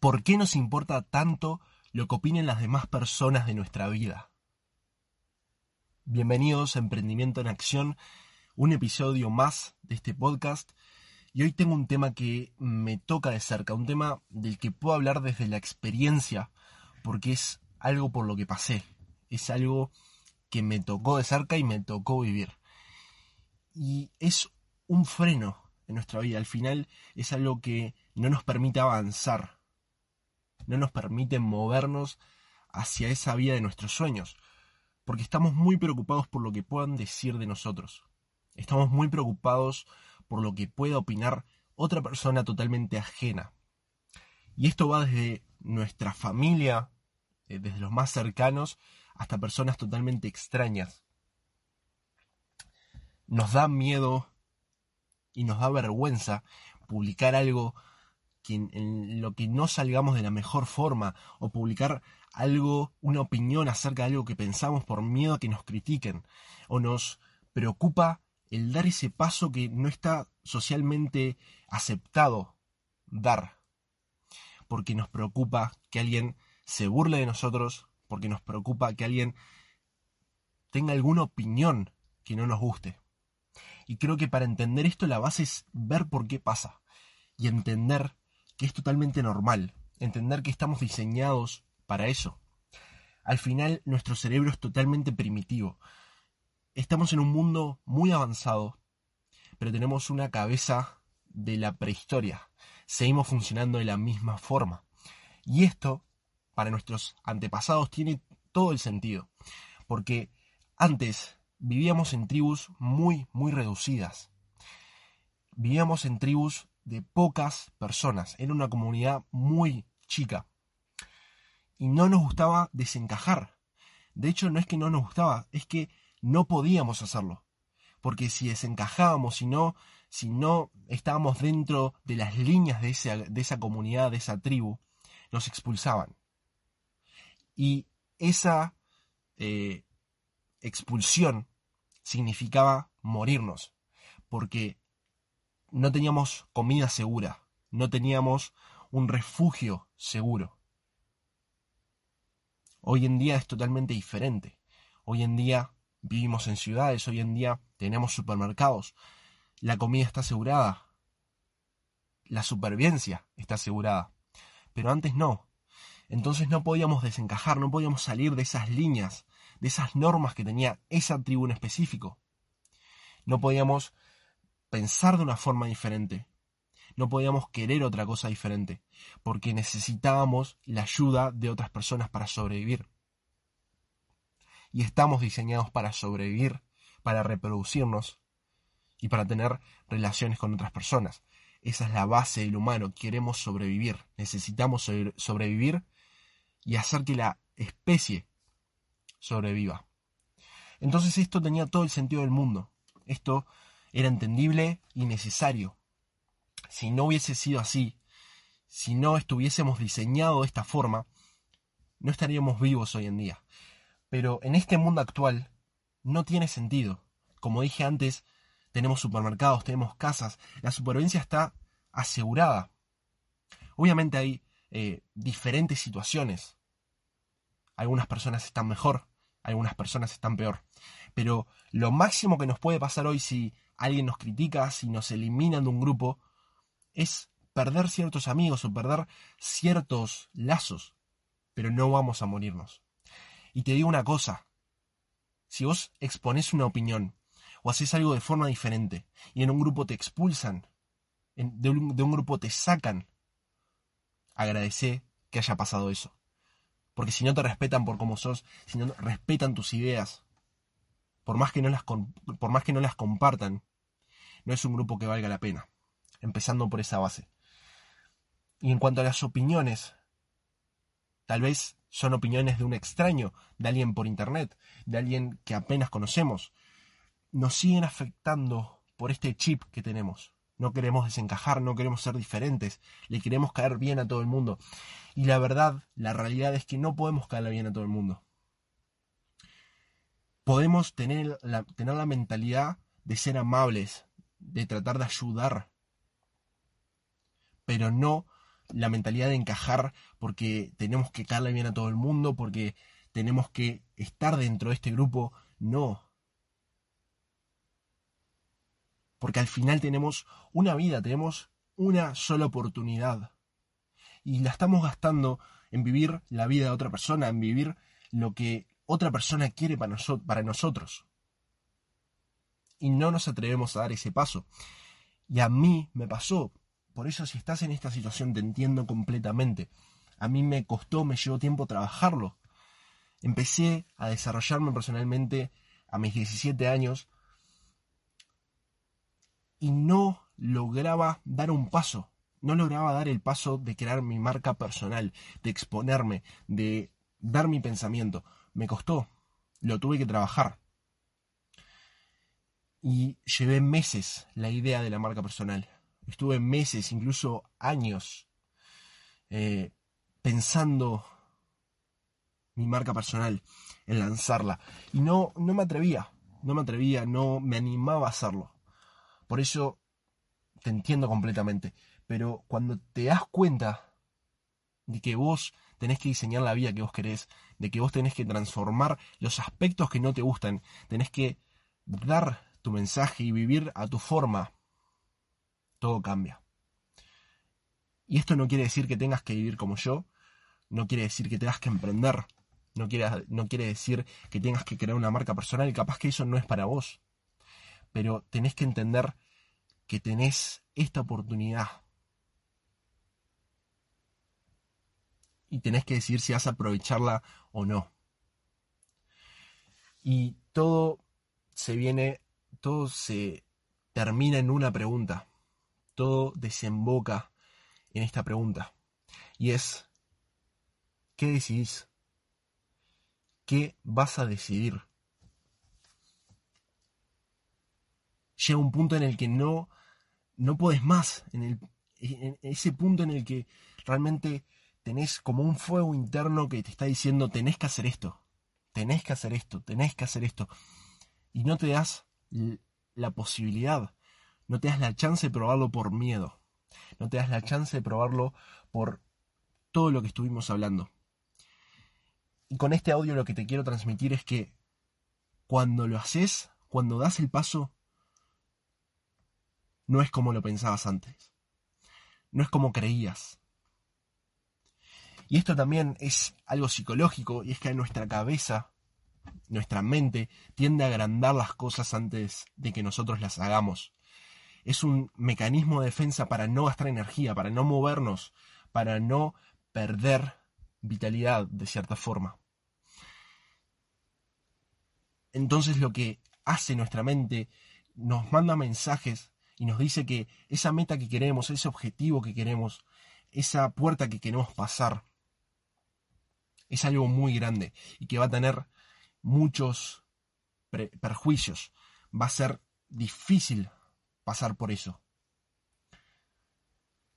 ¿Por qué nos importa tanto lo que opinen las demás personas de nuestra vida? Bienvenidos a Emprendimiento en Acción, un episodio más de este podcast. Y hoy tengo un tema que me toca de cerca, un tema del que puedo hablar desde la experiencia, porque es algo por lo que pasé, es algo que me tocó de cerca y me tocó vivir. Y es un freno en nuestra vida, al final es algo que no nos permite avanzar, no nos permiten movernos hacia esa vida de nuestros sueños, porque estamos muy preocupados por lo que puedan decir de nosotros. Estamos muy preocupados por lo que pueda opinar otra persona totalmente ajena. Y esto va desde nuestra familia, eh, desde los más cercanos, hasta personas totalmente extrañas. Nos da miedo y nos da vergüenza publicar algo en lo que no salgamos de la mejor forma o publicar algo, una opinión acerca de algo que pensamos por miedo a que nos critiquen o nos preocupa el dar ese paso que no está socialmente aceptado dar porque nos preocupa que alguien se burle de nosotros, porque nos preocupa que alguien tenga alguna opinión que no nos guste. Y creo que para entender esto la base es ver por qué pasa y entender que es totalmente normal, entender que estamos diseñados para eso. Al final nuestro cerebro es totalmente primitivo. Estamos en un mundo muy avanzado, pero tenemos una cabeza de la prehistoria. Seguimos funcionando de la misma forma. Y esto, para nuestros antepasados, tiene todo el sentido. Porque antes vivíamos en tribus muy, muy reducidas. Vivíamos en tribus de pocas personas, era una comunidad muy chica. Y no nos gustaba desencajar. De hecho, no es que no nos gustaba, es que no podíamos hacerlo. Porque si desencajábamos, si no, si no estábamos dentro de las líneas de esa, de esa comunidad, de esa tribu, nos expulsaban. Y esa eh, expulsión significaba morirnos. Porque no teníamos comida segura, no teníamos un refugio seguro. Hoy en día es totalmente diferente. Hoy en día vivimos en ciudades, hoy en día tenemos supermercados, la comida está asegurada, la supervivencia está asegurada. Pero antes no. Entonces no podíamos desencajar, no podíamos salir de esas líneas, de esas normas que tenía esa tribu en específico. No podíamos pensar de una forma diferente. No podíamos querer otra cosa diferente, porque necesitábamos la ayuda de otras personas para sobrevivir. Y estamos diseñados para sobrevivir, para reproducirnos y para tener relaciones con otras personas. Esa es la base del humano. Queremos sobrevivir. Necesitamos sobrevivir y hacer que la especie sobreviva. Entonces esto tenía todo el sentido del mundo. Esto era entendible y necesario. Si no hubiese sido así, si no estuviésemos diseñado de esta forma, no estaríamos vivos hoy en día. Pero en este mundo actual no tiene sentido. Como dije antes, tenemos supermercados, tenemos casas, la supervivencia está asegurada. Obviamente hay eh, diferentes situaciones. Algunas personas están mejor, algunas personas están peor. Pero lo máximo que nos puede pasar hoy si alguien nos critica, si nos eliminan de un grupo, es perder ciertos amigos o perder ciertos lazos, pero no vamos a morirnos. Y te digo una cosa, si vos exponés una opinión o haces algo de forma diferente y en un grupo te expulsan, de un, de un grupo te sacan, agradece que haya pasado eso. Porque si no te respetan por cómo sos, si no respetan tus ideas, por más que no las, por no compartan, no es un grupo que valga la pena. Empezando por esa base. Y en cuanto a las opiniones, Tal vez son opiniones de un extraño, de alguien por internet, de alguien que apenas conocemos. Nos siguen afectando por este chip que tenemos. No queremos desencajar, no queremos ser diferentes, le queremos caer bien a todo el mundo. Y la verdad, la realidad es que no podemos caerle bien a todo el mundo. Podemos tener la, tener la mentalidad de ser amables, de tratar de ayudar, pero no la mentalidad de encajar porque tenemos que caerle bien a todo el mundo, porque tenemos que estar dentro de este grupo. No, porque al final tenemos una vida, tenemos una sola oportunidad. Y la estamos gastando en vivir la vida de otra persona, en vivir lo que otra persona quiere para, para nosotros. Y no nos atrevemos a dar ese paso. Y a mí me pasó. Por eso si estás en esta situación te entiendo completamente. A mí me costó, me llevó tiempo trabajarlo. Empecé a desarrollarme personalmente a mis 17 años y no lograba dar un paso. No lograba dar el paso de crear mi marca personal, de exponerme, de dar mi pensamiento. Me costó. Lo tuve que trabajar. Y llevé meses la idea de la marca personal. Estuve meses, incluso años, eh, pensando mi marca personal, en lanzarla. Y no, no me atrevía, no me atrevía, no me animaba a hacerlo. Por eso te entiendo completamente. Pero cuando te das cuenta de que vos tenés que diseñar la vida que vos querés, de que vos tenés que transformar los aspectos que no te gustan, tenés que dar tu mensaje y vivir a tu forma, todo cambia. Y esto no quiere decir que tengas que vivir como yo, no quiere decir que tengas que emprender, no quiere, no quiere decir que tengas que crear una marca personal y capaz que eso no es para vos pero tenés que entender que tenés esta oportunidad. Y tenés que decidir si vas a aprovecharla o no. Y todo se viene, todo se termina en una pregunta. Todo desemboca en esta pregunta. Y es, ¿qué decidís? ¿Qué vas a decidir? llega un punto en el que no, no puedes más, en, el, en ese punto en el que realmente tenés como un fuego interno que te está diciendo tenés que hacer esto, tenés que hacer esto, tenés que hacer esto, y no te das la posibilidad, no te das la chance de probarlo por miedo, no te das la chance de probarlo por todo lo que estuvimos hablando. Y con este audio lo que te quiero transmitir es que cuando lo haces, cuando das el paso, no es como lo pensabas antes. No es como creías. Y esto también es algo psicológico, y es que nuestra cabeza, nuestra mente, tiende a agrandar las cosas antes de que nosotros las hagamos. Es un mecanismo de defensa para no gastar energía, para no movernos, para no perder vitalidad de cierta forma. Entonces lo que hace nuestra mente nos manda mensajes y nos dice que esa meta que queremos, ese objetivo que queremos, esa puerta que queremos pasar, es algo muy grande y que va a tener muchos perjuicios. Va a ser difícil pasar por eso.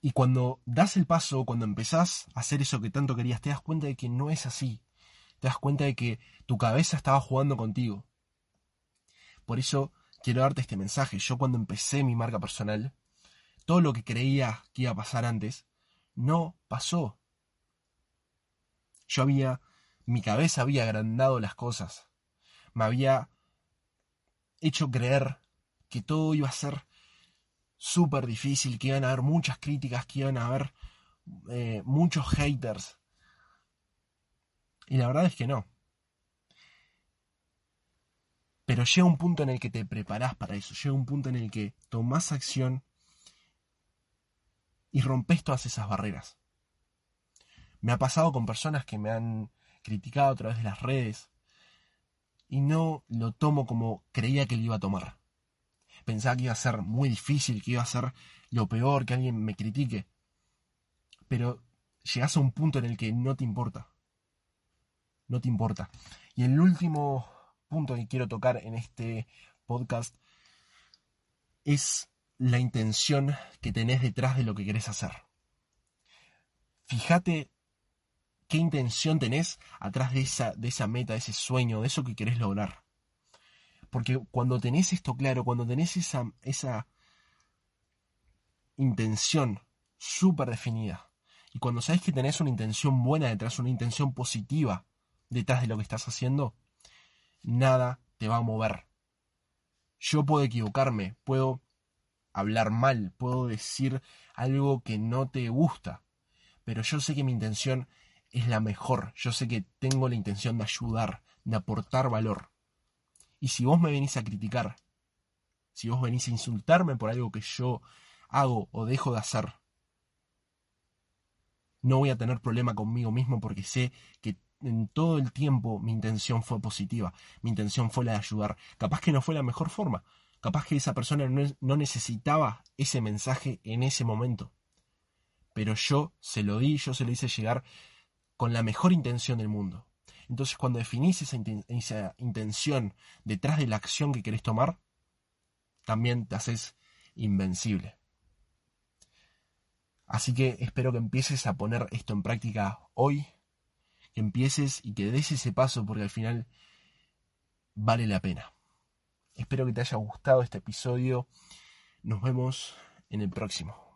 Y cuando das el paso, cuando empezás a hacer eso que tanto querías, te das cuenta de que no es así. Te das cuenta de que tu cabeza estaba jugando contigo. Por eso quiero darte este mensaje. Yo cuando empecé mi marca personal, todo lo que creía que iba a pasar antes, no pasó. Yo había, mi cabeza había agrandado las cosas. Me había hecho creer que todo iba a ser súper difícil, que iban a haber muchas críticas, que iban a haber eh, muchos haters. Y la verdad es que no. Pero llega un punto en el que te preparás para eso, llega un punto en el que tomás acción y rompes todas esas barreras. Me ha pasado con personas que me han criticado a través de las redes y no lo tomo como creía que lo iba a tomar. Pensaba que iba a ser muy difícil, que iba a ser lo peor, que alguien me critique. Pero llegas a un punto en el que no te importa. no te importa. Y el último punto que quiero tocar en este podcast es la intención que tenés detrás de lo que querés hacer. Fíjate qué intención tenés atrás de esa, de esa meta, de ese sueño, de eso que querés lograr. Porque cuando tenés esto claro, cuando tenés esa, esa intención súper definida, y cuando sabes que tenés una intención buena detrás, una intención positiva detrás de lo que estás haciendo, nada te va a mover. Yo puedo equivocarme, puedo hablar mal, puedo decir algo que no te gusta, pero yo sé que mi intención es la mejor. Yo sé que tengo la intención de ayudar, de aportar valor. Y si vos me venís a criticar, si vos venís a insultarme por algo que yo hago o dejo de hacer, no voy a tener problema conmigo mismo porque sé que en todo el tiempo mi intención fue positiva, mi intención fue la de ayudar. Capaz que no fue la mejor forma, capaz que esa persona no, necesitaba ese mensaje en ese momento. Pero yo se lo di, yo se lo hice llegar con la mejor intención del mundo. Entonces cuando definís esa, intención detrás de la acción que querés tomar, también te haces invencible. Así que espero que empieces a poner esto en práctica hoy, que empieces y que des ese paso porque al final vale la pena. Espero que te haya gustado este episodio. Nos vemos en el próximo.